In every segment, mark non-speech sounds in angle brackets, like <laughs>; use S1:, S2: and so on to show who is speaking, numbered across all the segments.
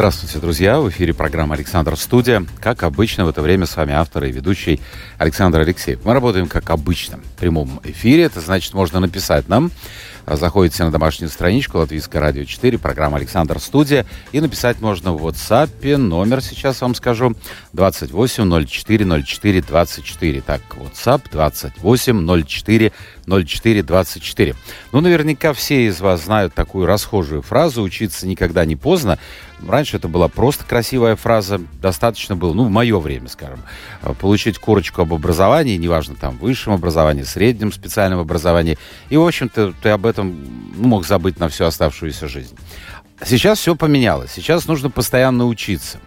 S1: Здравствуйте, друзья! В эфире программа «Александр Студия». Как обычно, в это время с вами автор и ведущий Александр Алексеев. Мы работаем, как обычно, в прямом эфире. Это значит, можно написать нам Заходите на домашнюю страничку Латвийское радио 4, программа «Александр Студия». И написать можно в WhatsApp. Номер сейчас вам скажу. 28 04 04 24. Так, WhatsApp 28 04 04 24. Ну, наверняка все из вас знают такую расхожую фразу «учиться никогда не поздно». Раньше это была просто красивая фраза. Достаточно было, ну, в мое время, скажем, получить корочку об образовании, неважно, там, высшем образовании, среднем специальном образовании. И, в общем-то, ты об этом ну, мог забыть на всю оставшуюся жизнь. Сейчас все поменялось. Сейчас нужно постоянно учиться.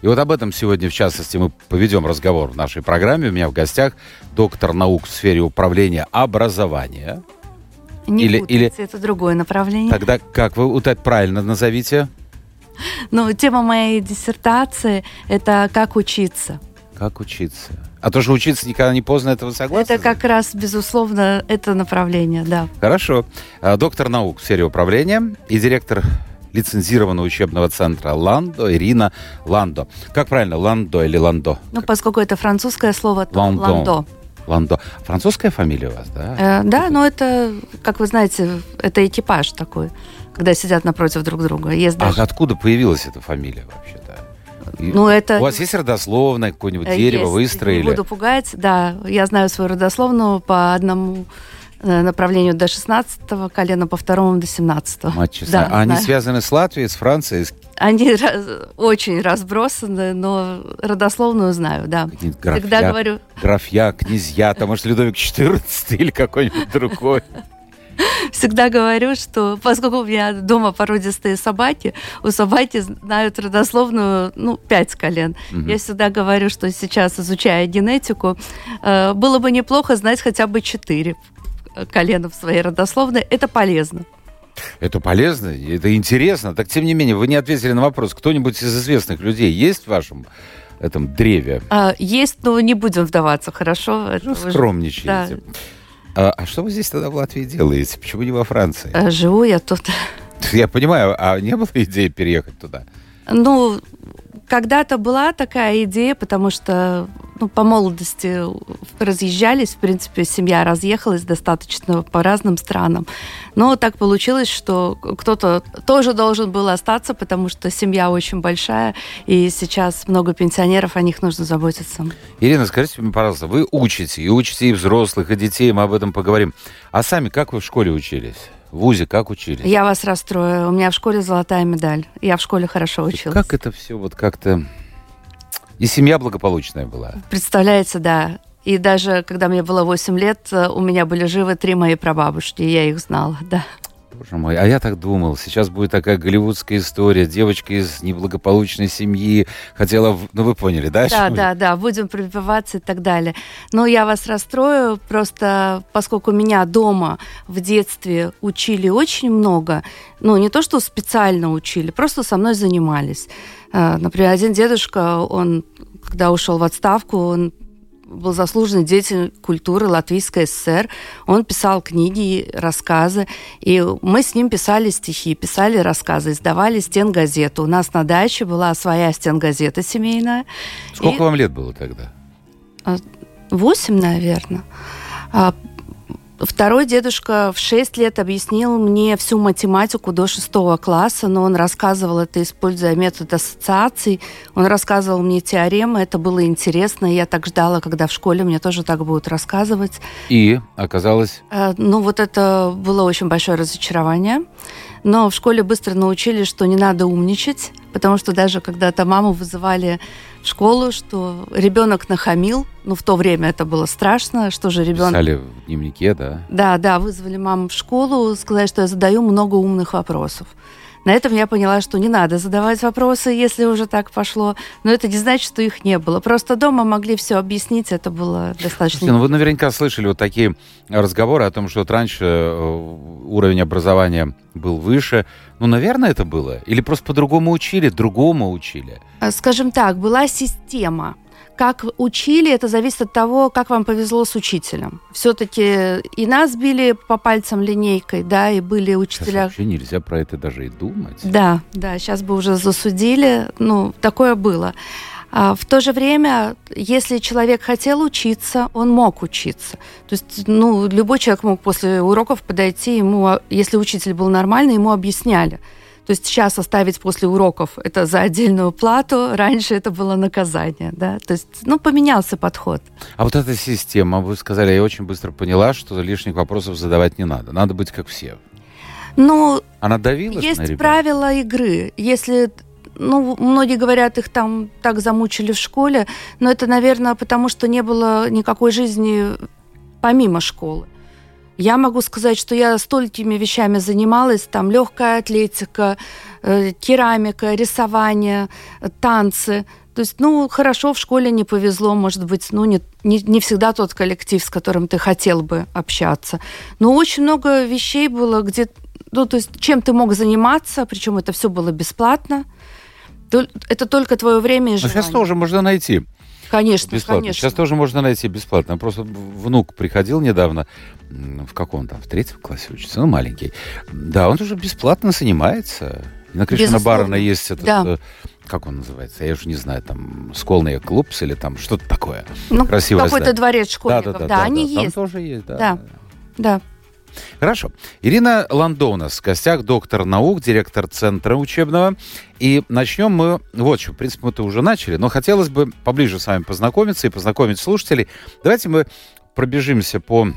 S1: И вот об этом сегодня, в частности, мы поведем разговор в нашей программе. У меня в гостях доктор наук в сфере управления образования.
S2: Не или, или это другое направление.
S1: Тогда как вы правильно назовите? <laughs>
S2: Ну, тема моей диссертации – это «Как учиться».
S1: Как учиться? А то, что учиться никогда не поздно, это вы согласны?
S2: Это как раз, безусловно, это направление, да.
S1: Хорошо. А, доктор наук в сфере управления и директор лицензированного учебного центра Ландо, Ирина Ландо. Как правильно, Ландо или Ландо?
S2: Ну, поскольку это французское слово, то Ландо. Ландо.
S1: Ландо. Французская фамилия у вас, да?
S2: Э, да, но это, как вы знаете, это экипаж такой, когда сидят напротив друг друга.
S1: Есть даже... А откуда появилась эта фамилия вообще-то?
S2: Ну, это...
S1: У вас есть родословное, какое-нибудь э, дерево есть. выстроили?
S2: Не буду пугать, да. Я знаю свою родословную по одному э, направлению до 16-го колена, по второму до 17-го.
S1: Мать честная. Да, а они связаны с Латвией, с Францией? С...
S2: Они <laughs> раз, очень разбросаны, но родословную знаю, да.
S1: Графья, Когда говорю... графья, князья, там, может, Людовик XIV или какой-нибудь другой. <laughs>
S2: всегда говорю, что поскольку у меня дома породистые собаки, у собаки знают родословную, ну, пять колен. Угу. Я всегда говорю, что сейчас, изучая генетику, э, было бы неплохо знать хотя бы четыре колена в своей родословной. Это полезно.
S1: Это полезно, это интересно. Так, тем не менее, вы не ответили на вопрос. Кто-нибудь из известных людей есть в вашем этом древе?
S2: А, есть, но не будем вдаваться, хорошо?
S1: Ну, скромничаете. Да. А, а что вы здесь тогда в Латвии делаете? Почему не во Франции?
S2: А, живу я тут.
S1: Я понимаю, а не было идеи переехать туда?
S2: Ну, когда-то была такая идея, потому что ну, по молодости разъезжались, в принципе, семья разъехалась достаточно по разным странам. Но так получилось, что кто-то тоже должен был остаться, потому что семья очень большая, и сейчас много пенсионеров, о них нужно заботиться.
S1: Ирина, скажите мне, пожалуйста, вы учите, и учите и взрослых, и детей, мы об этом поговорим. А сами как вы в школе учились? В ВУЗе как учились?
S2: Я вас расстрою. У меня в школе золотая медаль. Я в школе хорошо училась.
S1: Как это все вот как-то и семья благополучная была.
S2: Представляете, да. И даже когда мне было 8 лет, э, у меня были живы три мои прабабушки, и я их знала, <laughs> да.
S1: Боже мой, а я так думал, сейчас будет такая голливудская история, девочка из неблагополучной семьи хотела, ну вы поняли, да?
S2: Да, да, да, будем пробиваться и так далее. Но я вас расстрою, просто поскольку меня дома в детстве учили очень много, ну не то, что специально учили, просто со мной занимались. Э, например, один дедушка, он когда ушел в отставку, он был заслуженный деятель культуры Латвийской ССР. Он писал книги, рассказы. И мы с ним писали стихи, писали рассказы, издавали стенгазету. У нас на даче была своя стенгазета семейная.
S1: Сколько и... вам лет было тогда?
S2: А, восемь, наверное. Второй дедушка в 6 лет объяснил мне всю математику до шестого класса, но он рассказывал это, используя метод ассоциаций. Он рассказывал мне теоремы, это было интересно. Я так ждала, когда в школе мне тоже так будут рассказывать.
S1: И оказалось?
S2: Э, ну, вот это было очень большое разочарование. Но в школе быстро научили, что не надо умничать, потому что даже когда-то маму вызывали в школу, что ребенок нахамил, ну в то время это было страшно, что же ребенок...
S1: Писали в дневнике, да?
S2: Да, да, вызвали маму в школу, сказали, что я задаю много умных вопросов. На этом я поняла, что не надо задавать вопросы, если уже так пошло. Но это не значит, что их не было. Просто дома могли все объяснить, это было достаточно... Слушайте,
S1: ну вы наверняка слышали вот такие разговоры о том, что вот раньше э, уровень образования был выше. Ну, наверное, это было. Или просто по-другому учили, другому учили?
S2: А, скажем так, была система как учили, это зависит от того, как вам повезло с учителем. Все-таки и нас били по пальцам линейкой, да, и были учителя... Сейчас
S1: вообще нельзя про это даже и думать.
S2: Да, да, сейчас бы уже засудили, ну, такое было. А в то же время, если человек хотел учиться, он мог учиться. То есть, ну, любой человек мог после уроков подойти, ему, если учитель был нормальный, ему объясняли. То есть сейчас оставить после уроков это за отдельную плату, раньше это было наказание, да. То есть, ну, поменялся подход.
S1: А вот эта система, вы сказали, я очень быстро поняла, что лишних вопросов задавать не надо. Надо быть как все.
S2: Ну,
S1: она давила
S2: есть правила игры. Если ну, многие говорят, их там так замучили в школе, но это, наверное, потому что не было никакой жизни помимо школы. Я могу сказать, что я столькими вещами занималась, там легкая атлетика, э, керамика, рисование, танцы. То есть, ну, хорошо, в школе не повезло, может быть, ну, не, не, не всегда тот коллектив, с которым ты хотел бы общаться. Но очень много вещей было, где, ну, то есть, чем ты мог заниматься, причем это все было бесплатно. Это только твое время и желание.
S1: Но сейчас тоже можно найти.
S2: Конечно,
S1: бесплатно.
S2: конечно.
S1: Сейчас тоже можно найти бесплатно. Просто внук приходил недавно, в каком там, в третьем классе учится, ну, маленький. Да, он уже бесплатно занимается. На Кришна Барана есть этот, да. Э, как он называется, я уже не знаю, там, Сколный клубс или там что-то такое.
S2: Ну, какой-то дворец школьников, да, да, да, да, да они
S1: да,
S2: есть.
S1: Там тоже есть, да.
S2: Да, да.
S1: Хорошо. Ирина Ландо у нас в гостях, доктор наук, директор центра учебного. И начнем мы, вот что, в принципе, мы-то уже начали, но хотелось бы поближе с вами познакомиться и познакомить слушателей. Давайте мы пробежимся по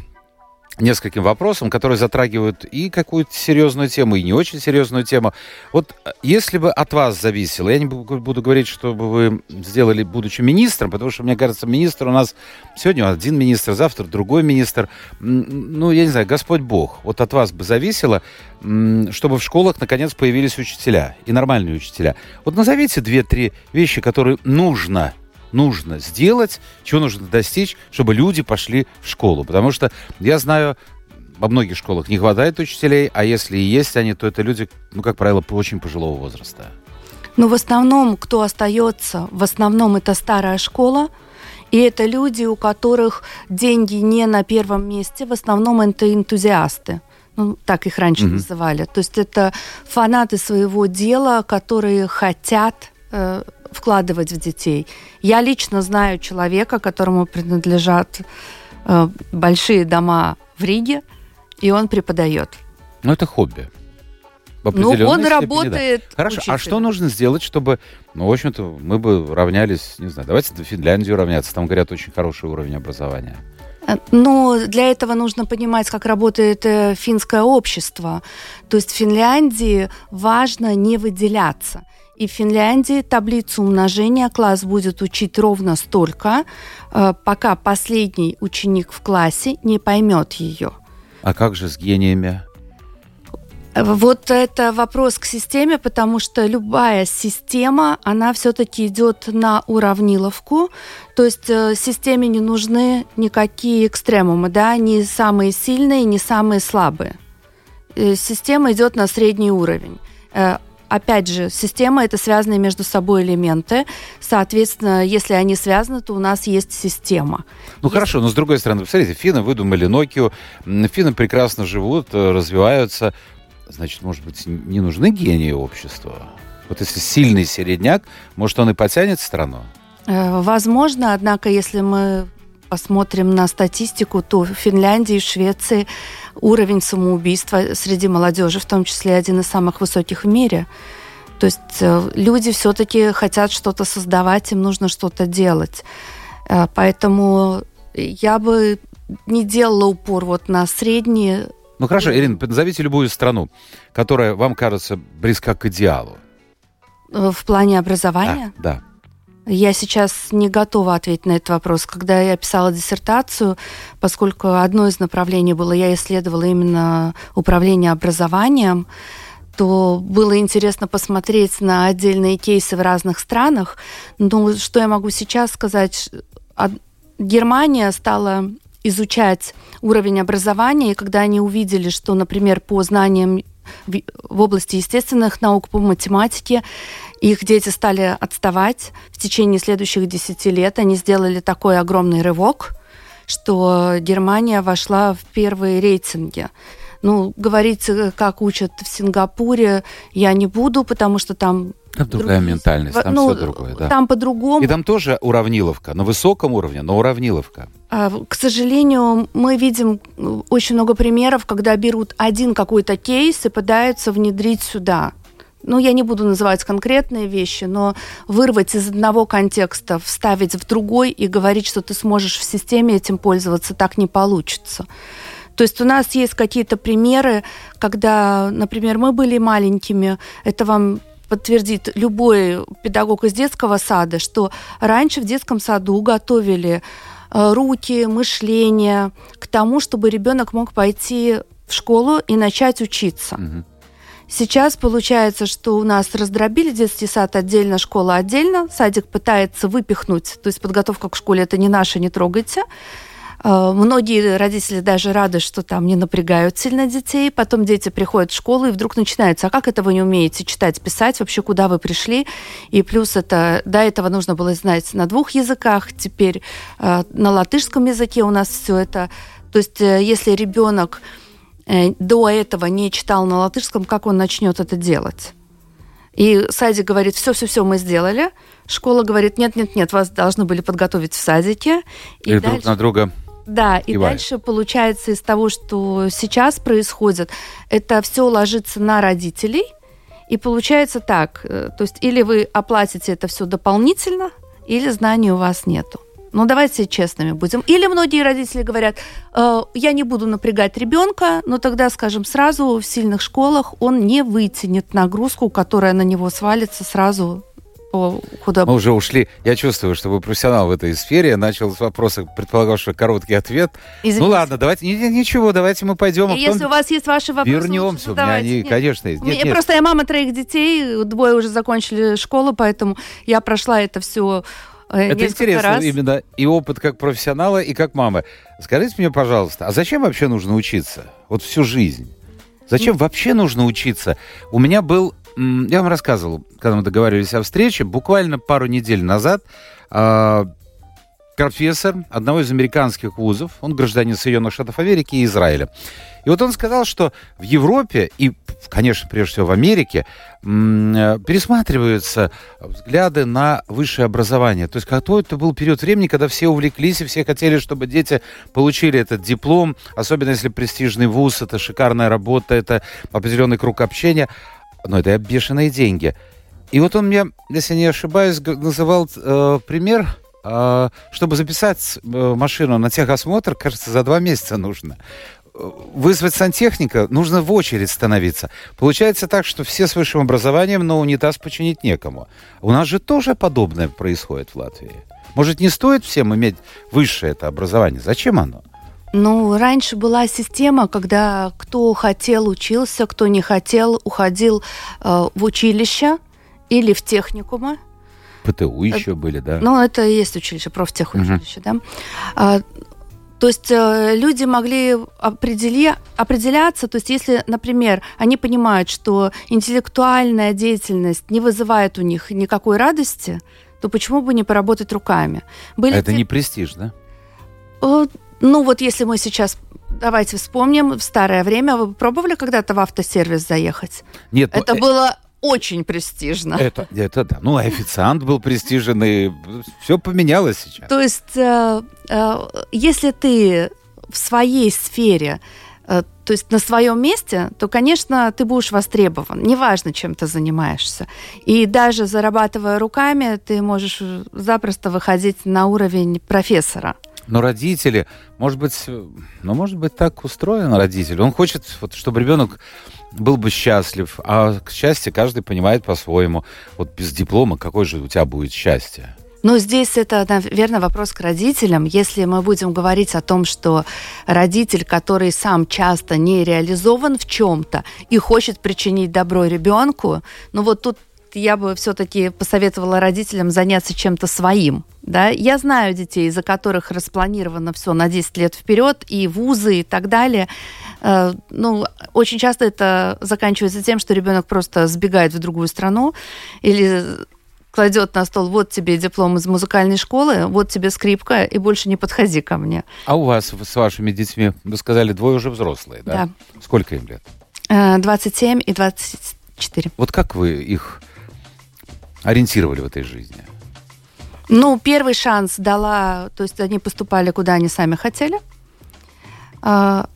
S1: нескольким вопросам, которые затрагивают и какую-то серьезную тему, и не очень серьезную тему. Вот э, если бы от вас зависело, я не буду говорить, что бы вы сделали, будучи министром, потому что, мне кажется, министр у нас сегодня один министр, завтра другой министр. Ну, я не знаю, Господь Бог. Вот от вас бы зависело, чтобы в школах, наконец, появились учителя, и нормальные учителя. Вот назовите две-три вещи, которые нужно нужно сделать, чего нужно достичь, чтобы люди пошли в школу. Потому что я знаю, во многих школах не хватает учителей, а если и есть они, то это люди, ну, как правило, очень пожилого возраста.
S2: Ну, в основном, кто остается, в основном это старая школа, и это люди, у которых деньги не на первом месте, в основном это энтузиасты. Ну, так их раньше mm-hmm. называли. То есть это фанаты своего дела, которые хотят э, вкладывать в детей. Я лично знаю человека, которому принадлежат э, большие дома в Риге, и он преподает.
S1: Ну, это хобби.
S2: Ну, он степени, работает.
S1: Да. Хорошо, учителем. а что нужно сделать, чтобы, ну, в общем-то, мы бы равнялись, не знаю, давайте до Финляндию равняться, там, говорят, очень хороший уровень образования.
S2: Э, но для этого нужно понимать, как работает э, финское общество. То есть в Финляндии важно не выделяться. И в Финляндии таблицу умножения класс будет учить ровно столько, э, пока последний ученик в классе не поймет ее.
S1: А как же с гениями?
S2: Вот это вопрос к системе, потому что любая система, она все-таки идет на уравниловку. То есть э, системе не нужны никакие экстремумы, да, не самые сильные, не самые слабые. Э, система идет на средний уровень опять же, система – это связанные между собой элементы. Соответственно, если они связаны, то у нас есть система.
S1: Ну если... хорошо, но с другой стороны, посмотрите, финны выдумали Nokia, финны прекрасно живут, э, развиваются. Значит, может быть, не нужны гении общества? Вот если сильный середняк, может, он и потянет страну?
S2: Э, возможно, однако, если мы посмотрим на статистику, то в Финляндии и Швеции уровень самоубийства среди молодежи, в том числе один из самых высоких в мире. То есть э, люди все-таки хотят что-то создавать, им нужно что-то делать. Э, поэтому я бы не делала упор вот на средние.
S1: Ну хорошо, Ирина, назовите любую страну, которая вам кажется близка к идеалу.
S2: Э, в плане образования?
S1: Да. да.
S2: Я сейчас не готова ответить на этот вопрос. Когда я писала диссертацию, поскольку одно из направлений было, я исследовала именно управление образованием, то было интересно посмотреть на отдельные кейсы в разных странах. Но что я могу сейчас сказать? Германия стала изучать уровень образования, и когда они увидели, что, например, по знаниям в области естественных наук, по математике, их дети стали отставать в течение следующих десяти лет. Они сделали такой огромный рывок, что Германия вошла в первые рейтинги. Ну, говорить, э, как учат в Сингапуре, я не буду, потому что там
S1: там другая другие... ментальность, там ну, все другое, да.
S2: Там по-другому.
S1: И там тоже уравниловка, на высоком уровне, но уравниловка.
S2: А, к сожалению, мы видим э, очень много примеров, когда берут один какой-то кейс и пытаются внедрить сюда ну, я не буду называть конкретные вещи, но вырвать из одного контекста, вставить в другой и говорить, что ты сможешь в системе этим пользоваться, так не получится. То есть у нас есть какие-то примеры, когда, например, мы были маленькими, это вам подтвердит любой педагог из детского сада, что раньше в детском саду готовили э, руки, мышление к тому, чтобы ребенок мог пойти в школу и начать учиться. Угу. Сейчас получается, что у нас раздробили детский сад отдельно, школа отдельно. Садик пытается выпихнуть, то есть подготовка к школе это не наше, не трогайте. А, многие родители даже рады, что там не напрягают сильно детей. Потом дети приходят в школу, и вдруг начинается, а как это вы не умеете читать, писать, вообще куда вы пришли? И плюс это, до этого нужно было знать на двух языках, теперь э, на латышском языке у нас все это. То есть э, если ребенок до этого не читал на латышском, как он начнет это делать? И садик говорит, все-все-все мы сделали. Школа говорит, нет-нет-нет, вас должны были подготовить в садике.
S1: И, и дальше... друг на друга
S2: да, и Иван. дальше получается из того, что сейчас происходит, это все ложится на родителей, и получается так, э, то есть или вы оплатите это все дополнительно, или знаний у вас нету. Ну, давайте честными будем. Или многие родители говорят, э, я не буду напрягать ребенка, но тогда, скажем, сразу в сильных школах он не вытянет нагрузку, которая на него свалится сразу по ходу.
S1: Мы уже ушли. Я чувствую, что вы профессионал в этой сфере. Я начал с вопроса, предполагал, что короткий ответ. Извините. Ну ладно, давайте, ничего, давайте мы пойдем.
S2: А если у вас есть ваши вопросы,
S1: вернемся. У меня они, нет. конечно, есть.
S2: Нет, нет. Просто я мама троих детей, двое уже закончили школу, поэтому я прошла это все
S1: Это интересно раз. именно и опыт как профессионала, и как мамы. Скажите мне, пожалуйста, а зачем вообще нужно учиться? Вот всю жизнь. Зачем вообще нужно учиться? У меня был, я вам рассказывал, когда мы договаривались о встрече, буквально пару недель назад а, профессор одного из американских вузов, он гражданин Соединенных Штатов Америки и Израиля. И вот он сказал, что в Европе и, конечно, прежде всего в Америке пересматриваются взгляды на высшее образование. То есть какой-то был период времени, когда все увлеклись и все хотели, чтобы дети получили этот диплом, особенно если престижный вуз, это шикарная работа, это определенный круг общения. Но это бешеные деньги. И вот он мне, если не ошибаюсь, называл э, пример а, чтобы записать э, машину на техосмотр, кажется, за два месяца нужно. Вызвать сантехника, нужно в очередь становиться. Получается так, что все с высшим образованием, но унитаз починить некому. У нас же тоже подобное происходит в Латвии. Может, не стоит всем иметь высшее это образование? Зачем оно?
S2: Ну, раньше была система, когда кто хотел учился, кто не хотел уходил э, в училище или в техникумы.
S1: ПТУ еще это, были, да?
S2: Ну, это и есть училище, профтехучилище, угу. да. То есть э, люди могли определи, определяться, то есть если, например, они понимают, что интеллектуальная деятельность не вызывает у них никакой радости, то почему бы не поработать руками?
S1: Были это те... не престиж, да?
S2: Ну вот если мы сейчас Давайте вспомним, в старое время вы пробовали когда-то в автосервис заехать?
S1: Нет.
S2: Это ну, было очень престижно.
S1: Это, это да. Ну, официант был престижен, и все поменялось сейчас.
S2: То есть, э, э, если ты в своей сфере э, то есть на своем месте, то, конечно, ты будешь востребован. Неважно, чем ты занимаешься. И даже зарабатывая руками, ты можешь запросто выходить на уровень профессора.
S1: Но родители, может быть, ну, может быть, так устроен родитель. Он хочет, вот, чтобы ребенок был бы счастлив. А к счастью каждый понимает по-своему. Вот без диплома какое же у тебя будет счастье?
S2: Но здесь это, наверное, вопрос к родителям. Если мы будем говорить о том, что родитель, который сам часто не реализован в чем-то и хочет причинить добро ребенку, ну вот тут я бы все-таки посоветовала родителям заняться чем-то своим. Да? Я знаю детей, за которых распланировано все на 10 лет вперед, и вузы, и так далее. Э, ну, очень часто это заканчивается тем, что ребенок просто сбегает в другую страну или кладет на стол, вот тебе диплом из музыкальной школы, вот тебе скрипка, и больше не подходи ко мне.
S1: А у вас с вашими детьми, вы сказали, двое уже взрослые, да?
S2: Да.
S1: Сколько им лет?
S2: 27 э, и 24.
S1: Вот как вы их ориентировали в этой жизни?
S2: Ну, первый шанс дала, то есть они поступали, куда они сами хотели. А,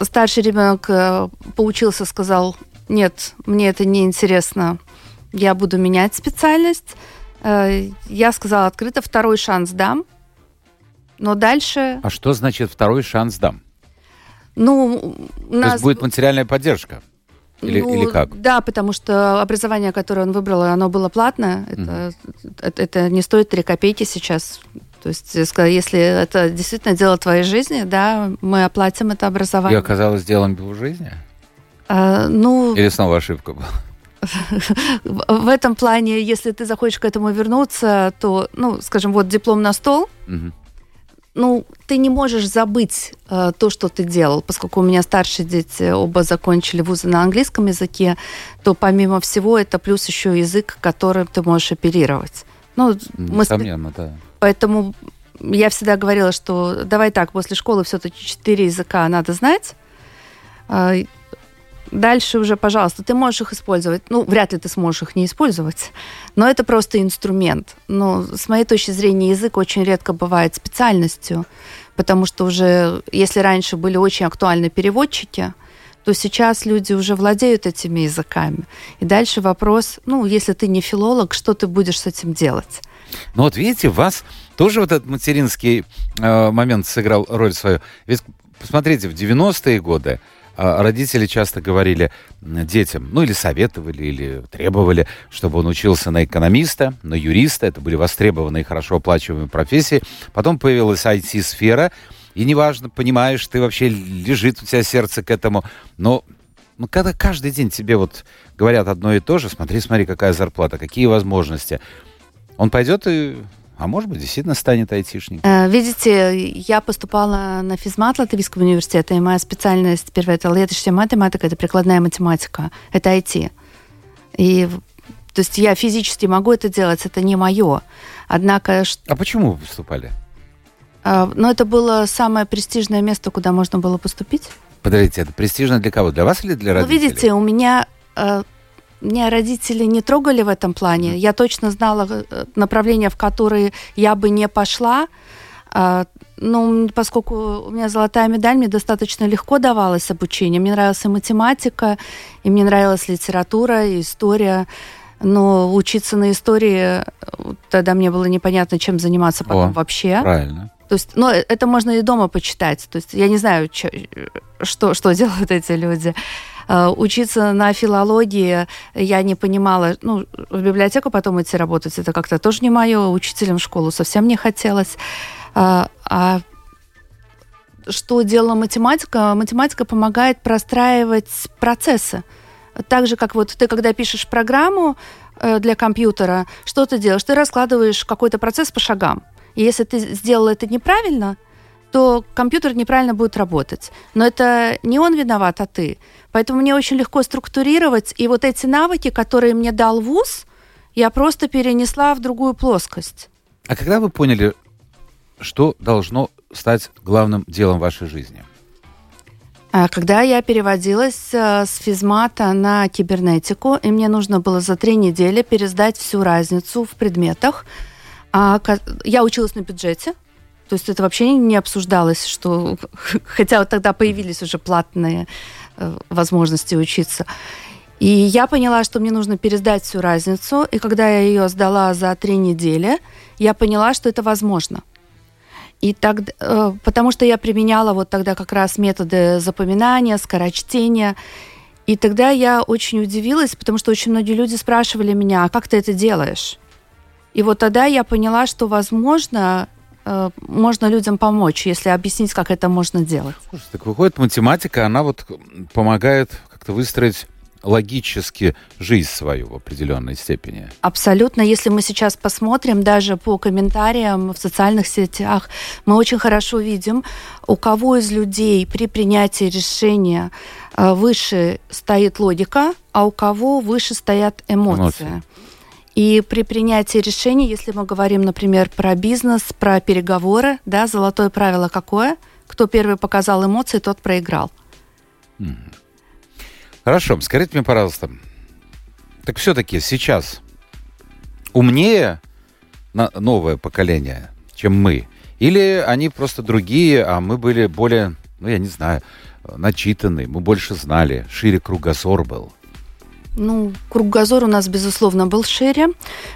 S2: старший ребенок э, поучился, сказал, нет, мне это не интересно, я буду менять специальность. Э, я сказала открыто, второй шанс дам, но дальше...
S1: А что значит второй шанс дам?
S2: Ну,
S1: у нас... То есть будет материальная поддержка? Или, ну, или как?
S2: Да, потому что образование, которое он выбрал, оно было платное. Это, mm это, это не стоит 3 копейки сейчас. То есть, если это действительно дело твоей жизни, да, мы оплатим это образование.
S1: И оказалось делом его жизни?
S2: А, ну...
S1: Или снова ошибка была? <laughs>
S2: В этом плане, если ты захочешь к этому вернуться, то, ну, скажем, вот диплом на стол, угу ну, ты не можешь забыть э, то, что ты делал, поскольку у меня старшие дети оба закончили вузы на английском языке, то помимо всего это плюс еще язык, которым ты можешь оперировать.
S1: Ну, Несомненно, мы... да.
S2: Поэтому я всегда говорила, что давай так, после школы все-таки четыре языка надо знать. Дальше уже, пожалуйста, ты можешь их использовать. Ну, вряд ли ты сможешь их не использовать, но это просто инструмент. Но с моей точки зрения язык очень редко бывает специальностью, потому что уже, если раньше были очень актуальны переводчики, то сейчас люди уже владеют этими языками. И дальше вопрос, ну, если ты не филолог, что ты будешь с этим делать?
S1: Ну вот видите, вас тоже вот этот материнский э, момент сыграл роль свою. Ведь посмотрите, в 90-е годы родители часто говорили детям, ну или советовали, или требовали, чтобы он учился на экономиста, на юриста. Это были востребованные, хорошо оплачиваемые профессии. Потом появилась IT-сфера, и неважно, понимаешь, ты вообще лежит у тебя сердце к этому, но ну, когда каждый день тебе вот говорят одно и то же, смотри, смотри, какая зарплата, какие возможности, он пойдет и а может быть, действительно станет айтишником?
S2: Э, видите, я поступала на физмат Латвийского университета, и моя специальность, первая, это леточная математика, это прикладная математика, это IT. И то есть я физически могу это делать, это не мое. Однако...
S1: А почему вы поступали?
S2: Э, ну, это было самое престижное место, куда можно было поступить.
S1: Подождите, это престижно для кого? Для вас или для родителей?
S2: Ну, видите, у меня э, меня родители не трогали в этом плане. Я точно знала э, направления, в которые я бы не пошла. А, ну, поскольку у меня золотая медаль, мне достаточно легко давалось обучение. Мне нравилась и математика, и мне нравилась литература, и история. Но учиться на истории, тогда мне было непонятно, чем заниматься потом О, вообще.
S1: Правильно.
S2: То есть, ну, это можно и дома почитать. То есть, я не знаю, что, что делают эти люди. Э, учиться на филологии я не понимала. Ну, в библиотеку потом идти работать, это как-то тоже не мое. Учителем в школу совсем не хотелось. А, а что делала математика? Математика помогает простраивать процессы. Так же, как вот ты, когда пишешь программу э, для компьютера, что ты делаешь? Ты раскладываешь какой-то процесс по шагам. И если ты сделал это неправильно, то компьютер неправильно будет работать. Но это не он виноват, а ты. Поэтому мне очень легко структурировать. И вот эти навыки, которые мне дал ВУЗ, я просто перенесла в другую плоскость.
S1: А когда вы поняли, что должно стать главным делом вашей жизни?
S2: А когда я переводилась э, с физмата на кибернетику, и мне нужно было за три недели пересдать всю разницу в предметах. А я училась на бюджете, то есть это вообще не обсуждалось, что <laughs> хотя вот тогда появились уже платные э, возможности учиться. И я поняла, что мне нужно пересдать всю разницу. И когда я ее сдала за три недели, я поняла, что это возможно. И так, э, потому что я применяла вот тогда как раз методы запоминания, скорочтения. И тогда я очень удивилась, потому что очень многие люди спрашивали меня, а как ты это делаешь? И вот тогда я поняла, что, возможно, э, можно людям помочь, если объяснить, как это можно делать.
S1: Слушай, так выходит, математика, она вот помогает как-то выстроить логически жизнь свою в определенной степени.
S2: Абсолютно. Если мы сейчас посмотрим даже по комментариям в социальных сетях, мы очень хорошо видим, у кого из людей при принятии решения э, выше стоит логика, а у кого выше стоят эмоции. эмоции. И при принятии решений, если мы говорим, например, про бизнес, про переговоры, да, золотое правило какое? Кто первый показал эмоции, тот проиграл.
S1: Хорошо, скажите мне, пожалуйста, так все-таки сейчас умнее новое поколение, чем мы? Или они просто другие, а мы были более, ну, я не знаю, начитанные, мы больше знали, шире кругозор был?
S2: Ну, кругозор у нас, безусловно, был шире,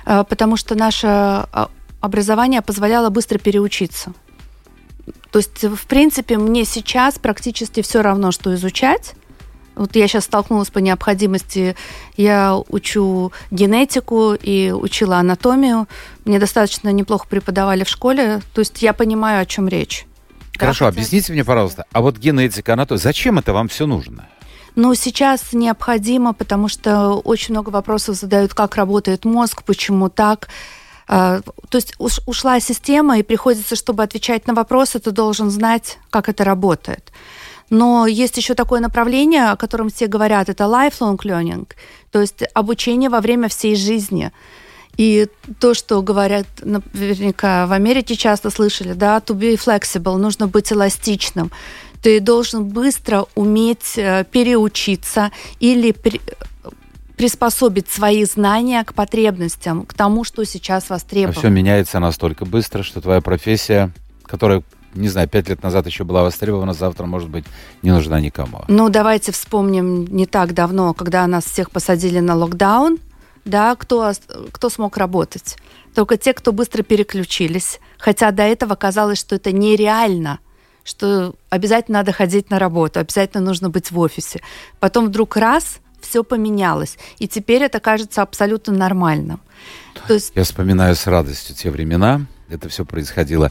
S2: а, потому что наше а, образование позволяло быстро переучиться. То есть, в принципе, мне сейчас практически все равно, что изучать, вот я сейчас столкнулась по необходимости, я учу генетику и учила анатомию. Мне достаточно неплохо преподавали в школе, то есть я понимаю, о чем речь.
S1: Хорошо, да, объясните мне, пожалуйста, а вот генетика, анатомия, зачем это вам все нужно?
S2: Ну, сейчас необходимо, потому что очень много вопросов задают, как работает мозг, почему так. А, то есть ушла система, и приходится, чтобы отвечать на вопросы, ты должен знать, как это работает. Но есть еще такое направление, о котором все говорят, это lifelong learning, то есть обучение во время всей жизни. И то, что говорят, наверняка в Америке часто слышали, да, to be flexible, нужно быть эластичным. Ты должен быстро уметь э, переучиться или приспособить свои знания к потребностям, к тому, что сейчас востребовано.
S1: А все меняется настолько быстро, что твоя профессия, которая не знаю, пять лет назад еще была востребована, завтра, может быть, не нужна никому.
S2: Ну, давайте вспомним не так давно, когда нас всех посадили на локдаун, да, кто, кто смог работать? Только те, кто быстро переключились. Хотя до этого казалось, что это нереально, что обязательно надо ходить на работу, обязательно нужно быть в офисе. Потом вдруг раз все поменялось, и теперь это кажется абсолютно нормальным.
S1: То есть... Я вспоминаю с радостью те времена. Это все происходило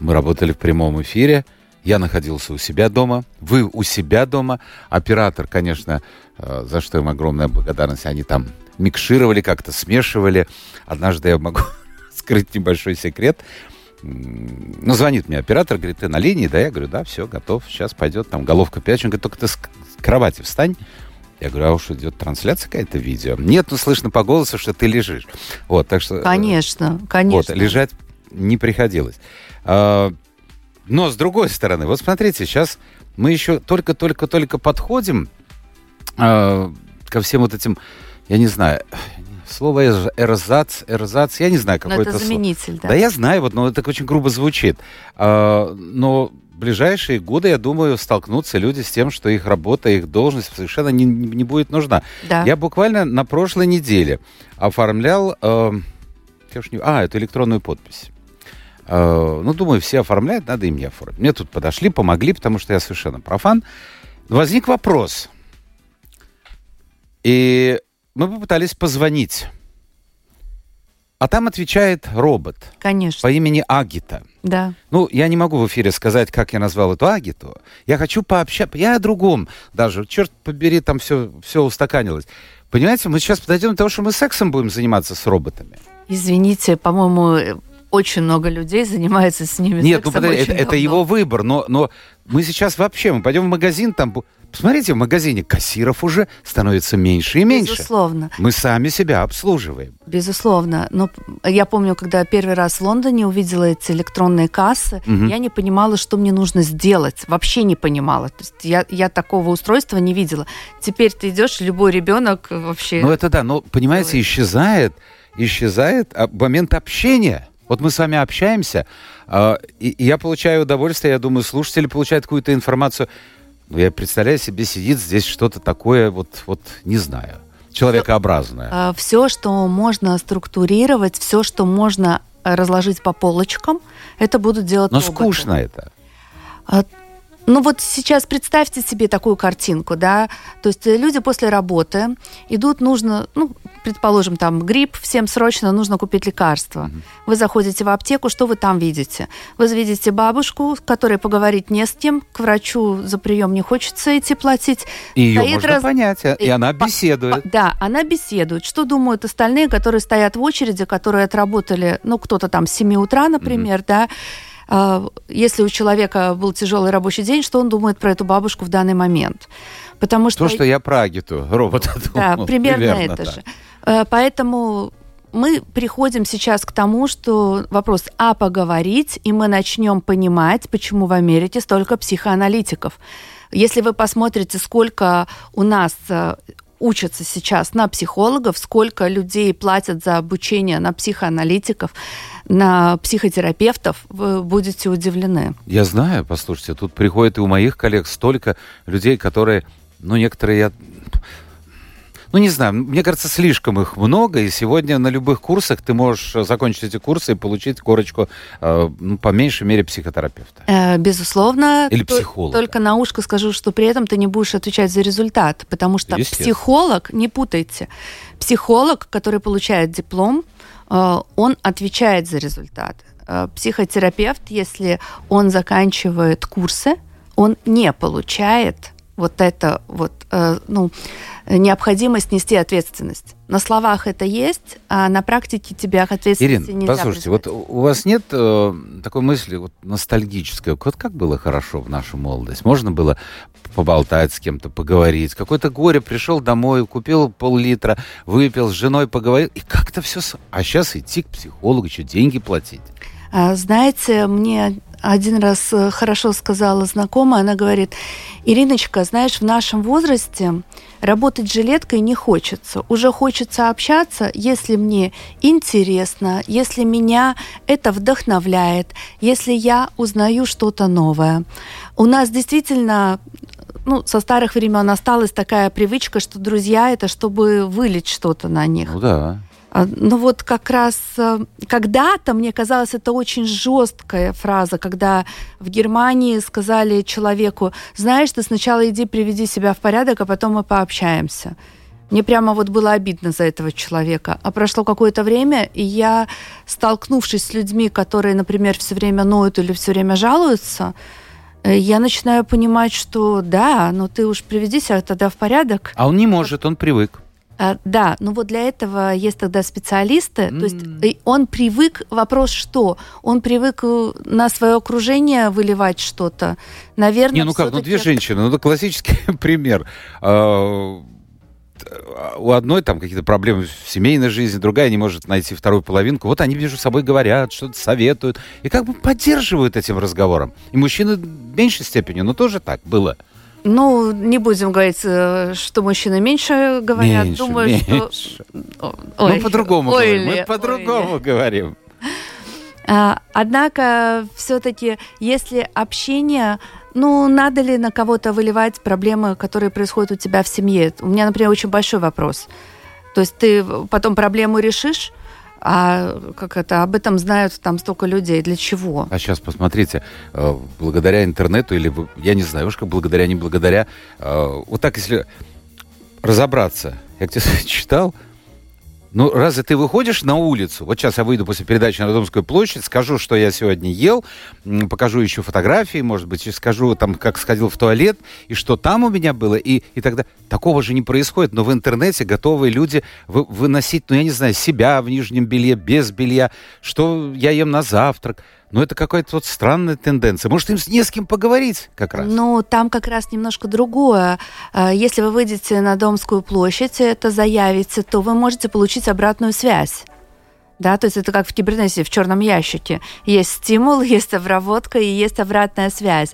S1: мы работали в прямом эфире. Я находился у себя дома, вы у себя дома. Оператор, конечно, э, за что им огромная благодарность, они там микшировали, как-то смешивали. Однажды я могу <laughs> скрыть небольшой секрет. Ну, звонит мне оператор, говорит, ты на линии? Да, я говорю, да, все, готов, сейчас пойдет, там головка пять. Он говорит, только ты с кровати встань. Я говорю, а уж идет трансляция какая-то видео? Нет, ну слышно по голосу, что ты лежишь. Вот, так что...
S2: Э, конечно, конечно.
S1: Вот, лежать не приходилось. А, но с другой стороны, вот смотрите, сейчас мы еще только-только-только подходим э, ко всем вот этим, я не знаю, слово эрзац, эрзац, я не знаю, какое это
S2: заменитель,
S1: слово. да. Да, я знаю, вот, но это очень грубо звучит. Э, но в ближайшие годы, я думаю, столкнутся люди с тем, что их работа, их должность совершенно не, не будет нужна. Да. Я буквально на прошлой неделе оформлял, э, не, а, эту электронную подпись. Э, ну, думаю, все оформляют, надо и мне оформить. Мне тут подошли, помогли, потому что я совершенно профан. Возник вопрос. И мы попытались позвонить. А там отвечает робот.
S2: Конечно.
S1: По имени Агита.
S2: Да.
S1: Ну, я не могу в эфире сказать, как я назвал эту Агиту. Я хочу пообщаться. Я о другом даже. Черт побери, там все, все устаканилось. Понимаете, мы сейчас подойдем до того, что мы сексом будем заниматься с роботами.
S2: Извините, по-моему, очень много людей занимается с ними
S1: Нет, ну подожди, это, это его выбор, но, но мы сейчас вообще, мы пойдем в магазин, там, посмотрите, в магазине кассиров уже становится меньше и меньше.
S2: Безусловно.
S1: Мы сами себя обслуживаем.
S2: Безусловно. Но я помню, когда первый раз в Лондоне увидела эти электронные кассы, угу. я не понимала, что мне нужно сделать. Вообще не понимала. То есть я, я такого устройства не видела. Теперь ты идешь, любой ребенок вообще...
S1: Ну это да, но, понимаете, исчезает, исчезает а, момент общения. Вот мы с вами общаемся, и, и я получаю удовольствие, я думаю, слушатели получают какую-то информацию. Ну, я представляю себе, сидит здесь что-то такое, вот, вот не знаю, человекообразное.
S2: Все, а, все, что можно структурировать, все, что можно разложить по полочкам, это будут делать
S1: Но роботы. скучно это.
S2: Ну вот сейчас представьте себе такую картинку, да, то есть люди после работы идут, нужно, ну, предположим, там грипп, всем срочно нужно купить лекарство. Mm-hmm. Вы заходите в аптеку, что вы там видите? Вы видите бабушку, которой поговорить не с кем, к врачу за прием не хочется идти платить.
S1: И ее можно раз... понять, и, и она беседует.
S2: Да, она беседует. Что думают остальные, которые стоят в очереди, которые отработали, ну, кто-то там с 7 утра, например, mm-hmm. да, если у человека был тяжелый рабочий день, что он думает про эту бабушку в данный момент.
S1: Потому что... То, что я про Агиту, робота <laughs>
S2: Да, думал, примерно, примерно это да. же. Э, поэтому мы приходим сейчас к тому, что вопрос, а поговорить, и мы начнем понимать, почему в Америке столько психоаналитиков. Если вы посмотрите, сколько у нас э, учатся сейчас на психологов, сколько людей платят за обучение на психоаналитиков, на психотерапевтов, вы будете удивлены.
S1: Я знаю, послушайте, тут приходит и у моих коллег столько людей, которые, ну, некоторые я ну, не знаю, мне кажется, слишком их много, и сегодня на любых курсах ты можешь закончить эти курсы и получить корочку, э, ну, по меньшей мере, психотерапевта.
S2: Э, безусловно.
S1: Или психолога.
S2: Только на ушко скажу, что при этом ты не будешь отвечать за результат, потому что психолог, не путайте, психолог, который получает диплом, э, он отвечает за результат. Э, психотерапевт, если он заканчивает курсы, он не получает вот это вот, э, ну, необходимость нести ответственность. На словах это есть, а на практике тебя ответственности
S1: Ирина, нельзя послушайте, призвать. вот у вас нет э, такой мысли вот ностальгической, вот как было хорошо в нашу молодость? Можно было поболтать с кем-то, поговорить. Какое-то горе пришел домой, купил пол-литра, выпил, с женой поговорил, и как-то все... А сейчас идти к психологу, еще деньги платить.
S2: А, знаете, мне один раз э, хорошо сказала знакомая, она говорит, Ириночка, знаешь, в нашем возрасте работать жилеткой не хочется. Уже хочется общаться, если мне интересно, если меня это вдохновляет, если я узнаю что-то новое. У нас действительно ну, со старых времен осталась такая привычка, что друзья это чтобы вылить что-то на них.
S1: Ну да.
S2: А, ну вот как раз э, когда-то мне казалось это очень жесткая фраза, когда в Германии сказали человеку, знаешь, ты сначала иди приведи себя в порядок, а потом мы пообщаемся. Мне прямо вот было обидно за этого человека. А прошло какое-то время, и я, столкнувшись с людьми, которые, например, все время ноют или все время жалуются, э, я начинаю понимать, что да, но ты уж приведи себя тогда в порядок.
S1: А он не может, он привык.
S2: А, да, ну вот для этого есть тогда специалисты. Mm. То есть он привык, вопрос что? Он привык э, на свое окружение выливать что-то. Наверное,
S1: Не, ну как, ну две женщины, ну это классический <laughs> пример. А, у одной там какие-то проблемы в семейной жизни, другая не может найти вторую половинку. Вот они между собой говорят, что-то советуют. И как бы поддерживают этим разговором. И мужчины в меньшей степени, но тоже так было.
S2: Ну, не будем говорить, э, что мужчины меньше говорят. Меньше, Думаю, меньше.
S1: что... Ой, мы по-другому говорим. Мы по-другому говорим.
S2: Однако, все-таки, если общение, ну, надо ли на кого-то выливать проблемы, которые происходят у тебя в семье? У меня, например, очень большой вопрос. То есть ты потом проблему решишь, а как это, об этом знают там столько людей. Для чего?
S1: А сейчас посмотрите, э, благодаря интернету или, я не знаю, уж как благодаря, не благодаря, э, вот так если разобраться, я где-то <laughs> читал, ну, разве ты выходишь на улицу? Вот сейчас я выйду после передачи на Родомскую площадь, скажу, что я сегодня ел, покажу еще фотографии, может быть, скажу, там, как сходил в туалет, и что там у меня было, и, и тогда такого же не происходит. Но в интернете готовые люди вы, выносить, ну, я не знаю, себя в нижнем белье, без белья, что я ем на завтрак. Но это какая-то вот странная тенденция. Может, им не с кем поговорить как раз?
S2: Ну, там как раз немножко другое. А, если вы выйдете на Домскую площадь, это заявите, то вы можете получить обратную связь. Да, то есть это как в кибернете, в черном ящике. Есть стимул, <laughs> есть обработка и есть обратная связь.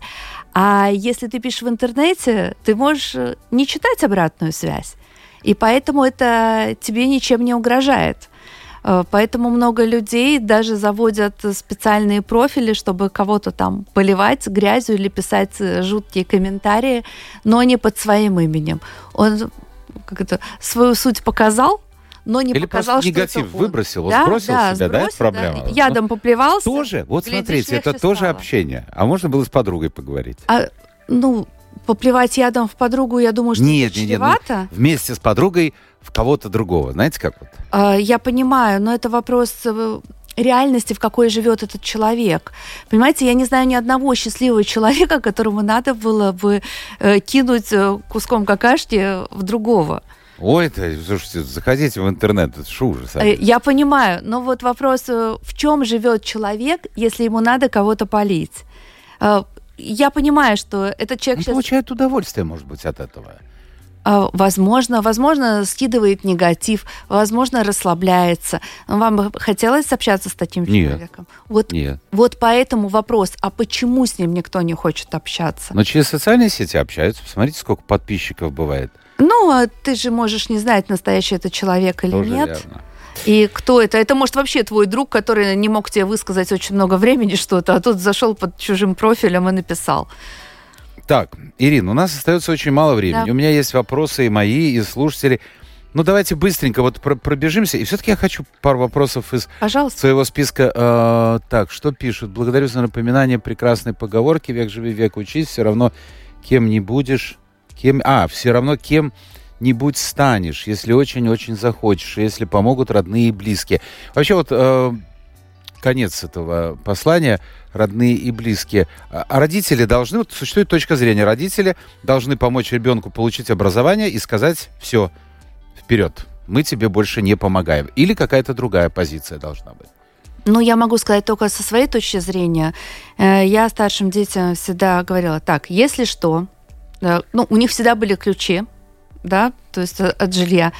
S2: А если ты пишешь в интернете, ты можешь э, не читать обратную связь. И поэтому это тебе ничем не угрожает. Э, поэтому много людей даже заводят специальные профили, чтобы кого-то там поливать грязью или писать э, жуткие комментарии, но не под своим именем. Он как это, свою суть показал, но не
S1: Или
S2: показал,
S1: что негатив это выбросил, да, сбросил да, себя, сбросил, да, это проблема? Да.
S2: Ядом поплевался.
S1: Тоже, вот смотрите, это тоже стало. общение. А можно было с подругой поговорить? А,
S2: Ну, поплевать ядом в подругу, я думаю, что
S1: Нет,
S2: это
S1: нет, нет, ну,
S2: чревато.
S1: Вместе с подругой в кого-то другого. Знаете, как вот?
S2: А, Я понимаю, но это вопрос э, реальности, в какой живет этот человек. Понимаете, я не знаю ни одного счастливого человека, которому надо было бы э, кинуть э, куском какашки в другого.
S1: Ой, это, слушайте, заходите в интернет, это же ужас.
S2: Э, Я понимаю, но вот вопрос, в чем живет человек, если ему надо кого-то полить? Я понимаю, что этот
S1: Он
S2: человек сейчас
S1: получает удовольствие, может быть, от этого.
S2: А, Возможно, возможно, скидывает негатив, возможно, расслабляется. Вам бы хотелось общаться с таким
S1: Нет.
S2: человеком? Вот,
S1: Нет.
S2: вот поэтому вопрос, а почему с ним никто не хочет общаться?
S1: Но через социальные сети общаются. Посмотрите, сколько подписчиков бывает.
S2: Ну, а ты же можешь не знать, настоящий это человек или
S1: Тоже
S2: нет.
S1: верно.
S2: И кто это? Это может вообще твой друг, который не мог тебе высказать очень много времени что-то, а тут зашел под чужим профилем и написал.
S1: Так, Ирина, у нас остается очень мало времени.
S2: Да.
S1: У меня есть вопросы и мои, и слушателей. Ну, давайте быстренько вот про- пробежимся. И все-таки я хочу пару вопросов из
S2: Пожалуйста.
S1: своего списка. Э, так, что пишут? Благодарю за напоминание прекрасной поговорки. Век живи, век учись. Все равно кем не будешь. Кем... А, все равно кем-нибудь станешь, если очень-очень захочешь, если помогут родные и близкие. Вообще вот э, конец этого послания родные и близкие. А а родители должны, вот существует точка зрения, родители должны помочь ребенку получить образование и сказать, все, вперед, мы тебе больше не помогаем. Или какая-то другая позиция должна быть.
S2: Ну, я могу сказать только со своей точки зрения. Э, Я старшим детям всегда говорила, так, если что, да, ну, у них всегда были ключи, да, то есть э, от жилья.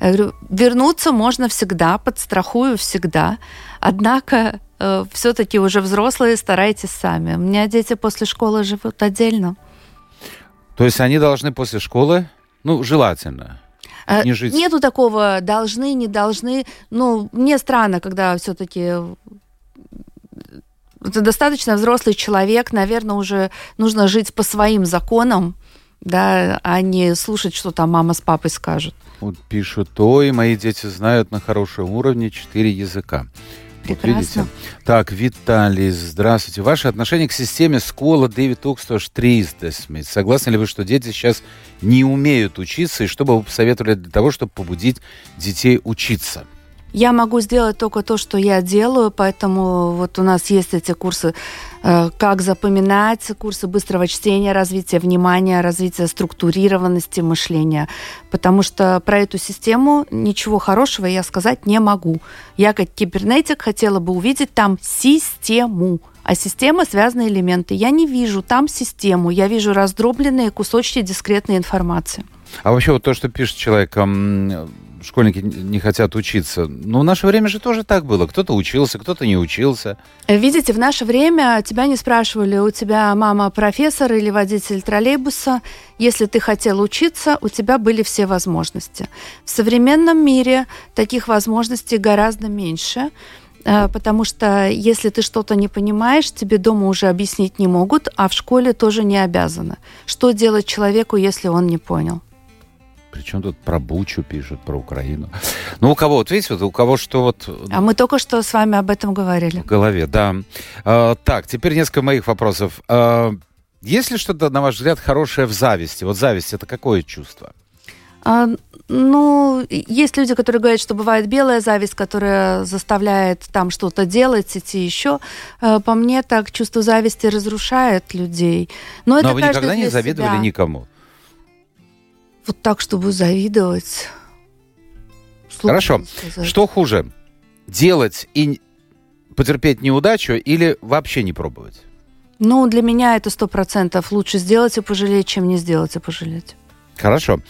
S2: Я говорю, вернуться можно всегда, подстрахую всегда. Однако все-таки уже взрослые старайтесь сами. У меня дети после школы живут отдельно.
S1: То есть они должны после школы, ну, желательно,
S2: Э,
S1: Не жить.
S2: Нету такого должны, не должны. Ну, мне странно, когда все-таки это достаточно взрослый человек, наверное, уже нужно жить по своим законам, да, а не слушать, что там мама с папой скажут.
S1: Вот пишут, ой, мои дети знают на хорошем уровне четыре языка. Вот
S2: Прекрасно.
S1: видите. Так, Виталий, здравствуйте. Ваше отношение к системе школа 9330. Согласны ли вы, что дети сейчас не умеют учиться, и что бы вы посоветовали для того, чтобы побудить детей учиться?
S2: Я могу сделать только то, что я делаю, поэтому вот у нас есть эти курсы, э, как запоминать, курсы быстрого чтения, развития внимания, развития структурированности мышления, потому что про эту систему ничего хорошего я сказать не могу. Я как кибернетик хотела бы увидеть там систему, а система связаны элементы. Я не вижу там систему, я вижу раздробленные кусочки дискретной информации.
S1: А вообще вот то, что пишет человек, школьники не хотят учиться. Ну, в наше время же тоже так было. Кто-то учился, кто-то не учился.
S2: Видите, в наше время тебя не спрашивали, у тебя мама профессор или водитель троллейбуса. Если ты хотел учиться, у тебя были все возможности. В современном мире таких возможностей гораздо меньше, э, потому что если ты что-то не понимаешь, тебе дома уже объяснить не могут, а в школе тоже не обязаны. Что делать человеку, если он не понял?
S1: Причем тут про Бучу пишут, про Украину. Ну, у кого, вот видите, вот у кого что вот
S2: А мы только что с вами об этом говорили.
S1: в голове, да. А, так, теперь несколько моих вопросов. А, есть ли что-то, на ваш взгляд, хорошее в зависти? Вот зависть это какое чувство?
S2: А, ну, есть люди, которые говорят, что бывает белая зависть, которая заставляет там что-то делать, идти еще. Э, По мне, так чувство зависти разрушает людей. Но, это
S1: Но вы
S2: каждый
S1: никогда не завидовали
S2: себя.
S1: никому.
S2: Вот так, чтобы завидовать. Сложно
S1: Хорошо.
S2: сказать.
S1: Что хуже? Делать и потерпеть неудачу или вообще не пробовать?
S2: Ну, для меня это сто процентов лучше сделать и пожалеть, чем не сделать и пожалеть.
S1: Хорошо.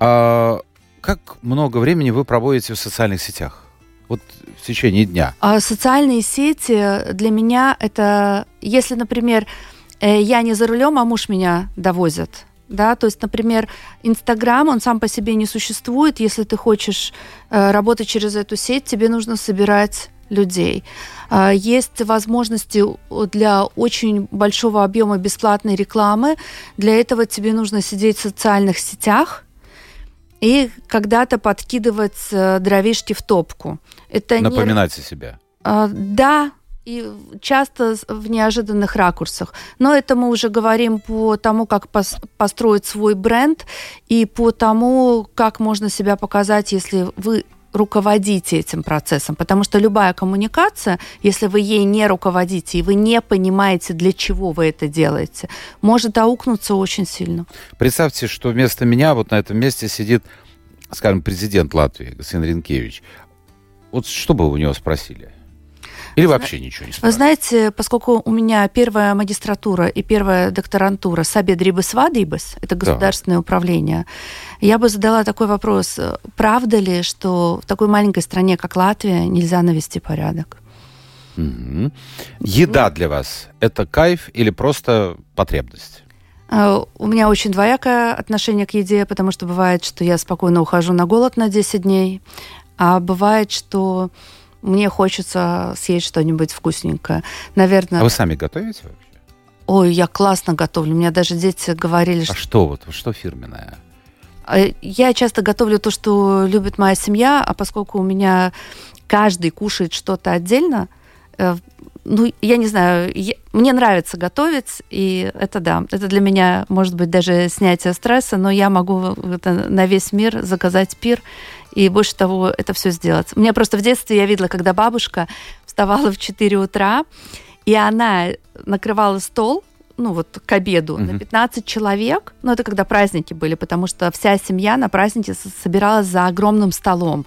S1: А как много времени вы проводите в социальных сетях? Вот в течение дня.
S2: А социальные сети для меня это, если, например, э, я не за рулем, а муж меня довозит, да, то есть, например, Инстаграм, он сам по себе не существует. Если ты хочешь э, работать через эту сеть, тебе нужно собирать людей. А, Есть возможности для очень большого объема бесплатной рекламы. Для этого тебе нужно сидеть в социальных сетях и когда-то подкидывать э, дровишки в топку. Это не
S1: Напоминать о себе.
S2: а, да, и часто в неожиданных ракурсах. Но это мы уже говорим по тому, как построить свой бренд и по тому, как можно себя показать, если вы руководите этим процессом, потому что любая коммуникация, если вы ей не руководите и вы не понимаете, для чего вы это делаете, может аукнуться очень сильно.
S1: Представьте, что вместо меня вот на этом месте сидит, скажем, президент Латвии, господин Ренкевич. Вот что бы вы у него спросили? Или вообще ничего не спрашивают?
S2: Знаете, поскольку у меня первая магистратура и первая докторантура Сабедрибас Вадибас, это государственное да. управление, я бы задала такой вопрос. Правда ли, что в такой маленькой стране, как Латвия, нельзя навести порядок?
S1: Угу. Еда для вас – это кайф или просто потребность?
S2: А, у меня очень двоякое отношение к еде, потому что бывает, что я спокойно ухожу на голод на 10 дней, а бывает, что мне хочется съесть что-нибудь вкусненькое. Наверное...
S1: А вы сами готовите вообще?
S2: Ой, я классно готовлю. У меня даже дети говорили,
S1: что... А что вот, что фирменное?
S2: А, я часто готовлю то, что любит моя семья, а поскольку у меня каждый кушает что-то отдельно, э, ну, я не знаю, я, мне нравится готовить, и это да, это для меня, может быть, даже снятие стресса, но я могу это, на весь мир заказать пир, и больше того, это все сделать. У меня просто в детстве я видела, когда бабушка вставала в 4 утра, и она накрывала стол, ну вот к обеду uh-huh. на 15 человек. Ну это когда праздники были, потому что вся семья на празднике собиралась за огромным столом.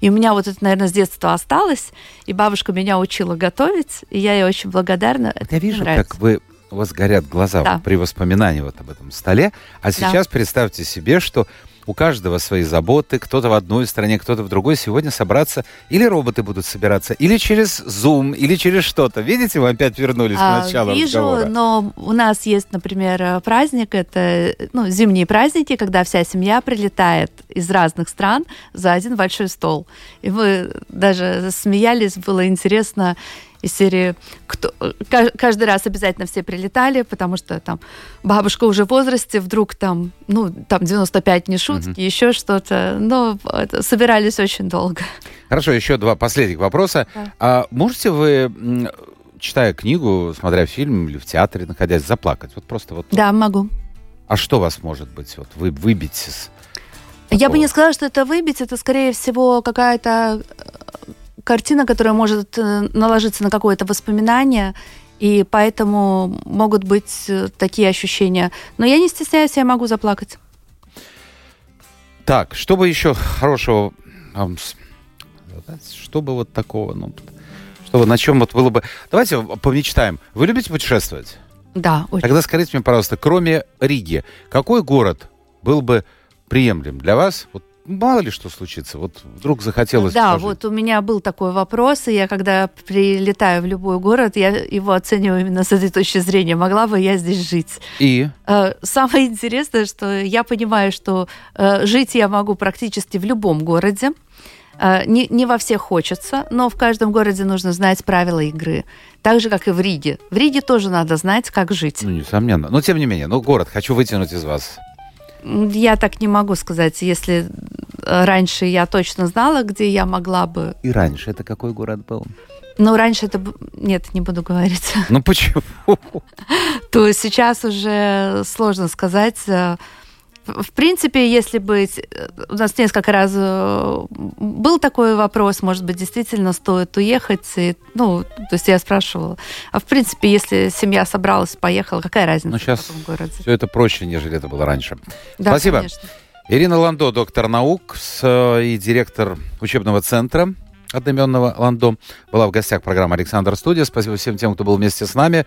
S2: И у меня вот это, наверное, с детства осталось, и бабушка меня учила готовить, и я ей очень благодарна.
S1: Это я вижу, нравится. как вы у вас горят глаза да. при воспоминании вот об этом столе. А сейчас да. представьте себе, что у каждого свои заботы, кто-то в одной стране, кто-то в другой. Сегодня собраться или роботы будут собираться, или через Zoom, или через что-то. Видите, мы опять вернулись а, к началу
S2: Вижу,
S1: разговора.
S2: но у нас есть, например, праздник, это ну, зимние праздники, когда вся семья прилетает из разных стран за один большой стол. И мы даже смеялись, было интересно, из серии кто, каждый раз обязательно все прилетали, потому что там бабушка уже в возрасте, вдруг там, ну, там 95 не шутки, угу. еще что-то, но собирались очень долго.
S1: Хорошо, еще два последних вопроса. Да. А можете вы, читая книгу, смотря фильм или в театре, находясь, заплакать? Вот просто вот.
S2: Да, могу.
S1: А что вас может быть вот вы выбить с
S2: Такого. Я бы не сказала, что это выбить, это скорее всего какая-то картина, которая может э, наложиться на какое-то воспоминание, и поэтому могут быть э, такие ощущения. Но я не стесняюсь, я могу заплакать.
S1: Так, что бы еще хорошего, что бы вот такого, ну, чтобы на чем вот было бы... Давайте помечтаем. Вы любите путешествовать?
S2: Да,
S1: очень. Тогда скажите мне, пожалуйста, кроме Риги, какой город был бы приемлем для вас? Вот мало ли что случится, вот вдруг захотелось
S2: Да, пожить. вот у меня был такой вопрос, и я когда прилетаю в любой город, я его оцениваю именно с этой точки зрения, могла бы я здесь жить.
S1: И?
S2: Э, самое интересное, что я понимаю, что э, жить я могу практически в любом городе, э, не, не во всех хочется, но в каждом городе нужно знать правила игры. Так же, как и в Риге. В Риге тоже надо знать, как жить.
S1: Ну, несомненно. Но, тем не менее, ну, город хочу вытянуть из вас.
S2: Я так не могу сказать, если э, раньше я точно знала, где я могла бы.
S1: И раньше это какой город был?
S2: Ну, раньше это... Нет, не буду говорить.
S1: Ну, почему? <laughs>
S2: То сейчас уже сложно сказать. Э, в принципе, если быть... У нас несколько раз э, был такой вопрос, может быть, действительно стоит уехать. И, ну, то есть я спрашивала. А в принципе, если семья собралась, поехала, какая разница
S1: ну, сейчас в городе? все это проще, нежели это было раньше.
S2: Да,
S1: Спасибо.
S2: Конечно.
S1: Ирина Ландо, доктор наук э, и директор учебного центра одноименного Ландо, была в гостях программы «Александр Студия». Спасибо всем тем, кто был вместе с нами.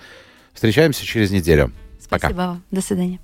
S1: Встречаемся через неделю.
S2: Спасибо. Пока. До свидания.